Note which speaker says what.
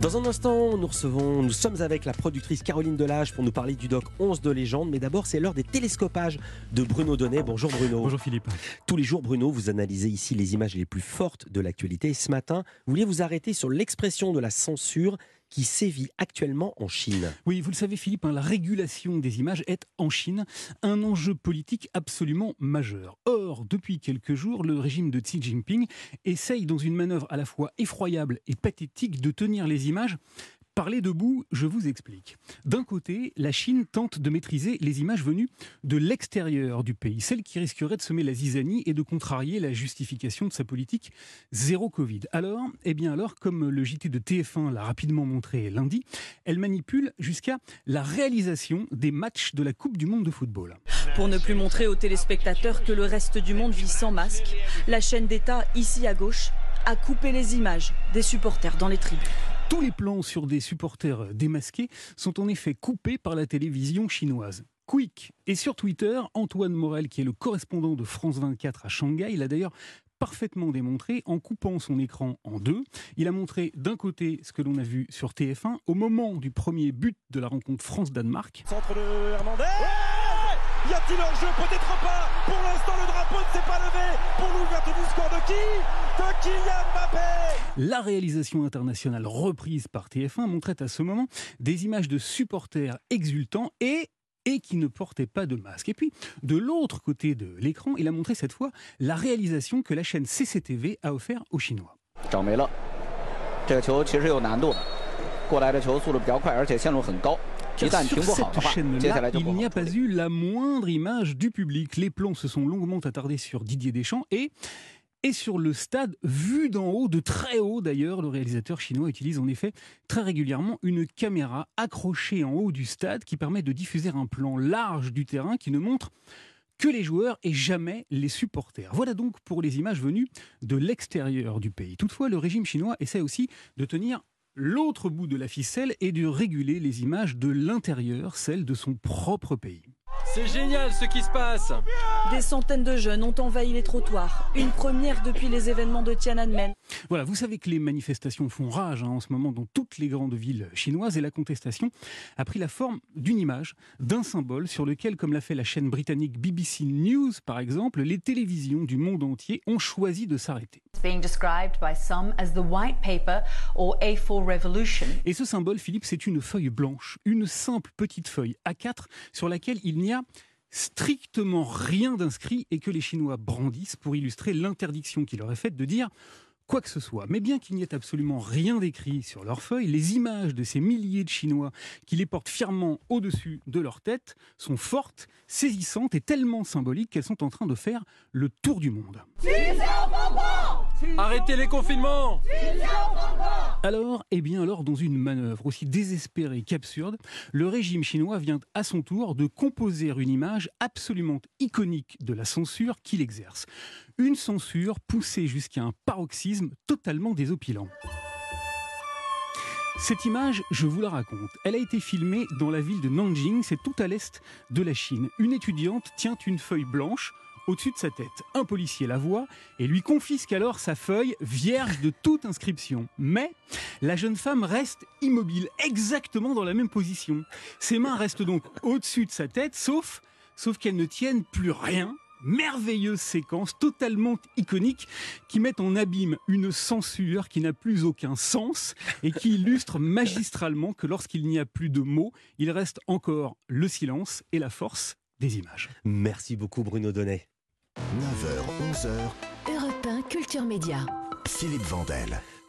Speaker 1: Dans un instant, nous recevons, nous sommes avec la productrice Caroline Delage pour nous parler du doc 11 de légende. Mais d'abord, c'est l'heure des télescopages de Bruno Donnet. Bonjour Bruno.
Speaker 2: Bonjour Philippe.
Speaker 1: Tous les jours, Bruno, vous analysez ici les images les plus fortes de l'actualité. Et ce matin, vous vouliez vous arrêter sur l'expression de la censure qui sévit actuellement en Chine.
Speaker 2: Oui, vous le savez Philippe, hein, la régulation des images est en Chine un enjeu politique absolument majeur. Or, depuis quelques jours, le régime de Xi Jinping essaye dans une manœuvre à la fois effroyable et pathétique de tenir les images Parler debout, je vous explique. D'un côté, la Chine tente de maîtriser les images venues de l'extérieur du pays, celles qui risqueraient de semer la zizanie et de contrarier la justification de sa politique zéro Covid. Alors, eh bien alors, comme le JT de TF1 l'a rapidement montré lundi, elle manipule jusqu'à la réalisation des matchs de la Coupe du Monde de football.
Speaker 3: Pour ne plus montrer aux téléspectateurs que le reste du monde vit sans masque, la chaîne d'État, ici à gauche, a coupé les images des supporters dans les tribunes.
Speaker 2: Tous les plans sur des supporters démasqués sont en effet coupés par la télévision chinoise. Quick. Et sur Twitter, Antoine Morel, qui est le correspondant de France 24 à Shanghai, il a d'ailleurs parfaitement démontré en coupant son écran en deux. Il a montré d'un côté ce que l'on a vu sur TF1 au moment du premier but de la rencontre France-Danemark.
Speaker 4: Centre de Hernandez. y a-t-il un jeu Peut-être pas. Pour l'instant, le drapeau ne s'est pas levé pour l'ouverture du score de qui? De Kylian
Speaker 2: la réalisation internationale reprise par TF1 montrait à ce moment des images de supporters exultants et et qui ne portaient pas de masque. Et puis, de l'autre côté de l'écran, il a montré cette fois la réalisation que la chaîne CCTV a offert aux Chinois. Sur cette chaîne-là, il n'y a pas eu la moindre image du public. Les plans se sont longuement attardés sur Didier Deschamps et et sur le stade, vu d'en haut, de très haut d'ailleurs. Le réalisateur chinois utilise en effet très régulièrement une caméra accrochée en haut du stade qui permet de diffuser un plan large du terrain qui ne montre que les joueurs et jamais les supporters. Voilà donc pour les images venues de l'extérieur du pays. Toutefois, le régime chinois essaie aussi de tenir l'autre bout de la ficelle et de réguler les images de l'intérieur, celles de son propre pays.
Speaker 5: C'est génial ce qui se passe
Speaker 3: Des centaines de jeunes ont envahi les trottoirs. Une première depuis les événements de Tiananmen.
Speaker 2: Voilà, vous savez que les manifestations font rage hein, en ce moment dans toutes les grandes villes chinoises et la contestation a pris la forme d'une image, d'un symbole sur lequel, comme l'a fait la chaîne britannique BBC News par exemple, les télévisions du monde entier ont choisi de s'arrêter. Et ce symbole, Philippe, c'est une feuille blanche, une simple petite feuille A4 sur laquelle il n'y a strictement rien d'inscrit et que les Chinois brandissent pour illustrer l'interdiction qui leur est faite de dire quoi que ce soit. Mais bien qu'il n'y ait absolument rien d'écrit sur leur feuille, les images de ces milliers de Chinois qui les portent fièrement au-dessus de leur tête sont fortes, saisissantes et tellement symboliques qu'elles sont en train de faire le tour du monde.
Speaker 5: Arrêtez les confinements
Speaker 2: alors, eh bien alors, dans une manœuvre aussi désespérée qu'absurde, le régime chinois vient à son tour de composer une image absolument iconique de la censure qu'il exerce. Une censure poussée jusqu'à un paroxysme totalement désopilant. Cette image, je vous la raconte. Elle a été filmée dans la ville de Nanjing, c'est tout à l'est de la Chine. Une étudiante tient une feuille blanche au-dessus de sa tête. Un policier la voit et lui confisque alors sa feuille vierge de toute inscription. Mais la jeune femme reste immobile, exactement dans la même position. Ses mains restent donc au-dessus de sa tête, sauf, sauf qu'elles ne tiennent plus rien merveilleuse séquence totalement iconique qui met en abîme une censure qui n'a plus aucun sens et qui illustre magistralement que lorsqu'il n'y a plus de mots, il reste encore le silence et la force des images.
Speaker 1: Merci beaucoup Bruno Donnet.
Speaker 6: 9h, 11h.
Speaker 7: Europe 1, Culture Média.
Speaker 6: Philippe Vandel.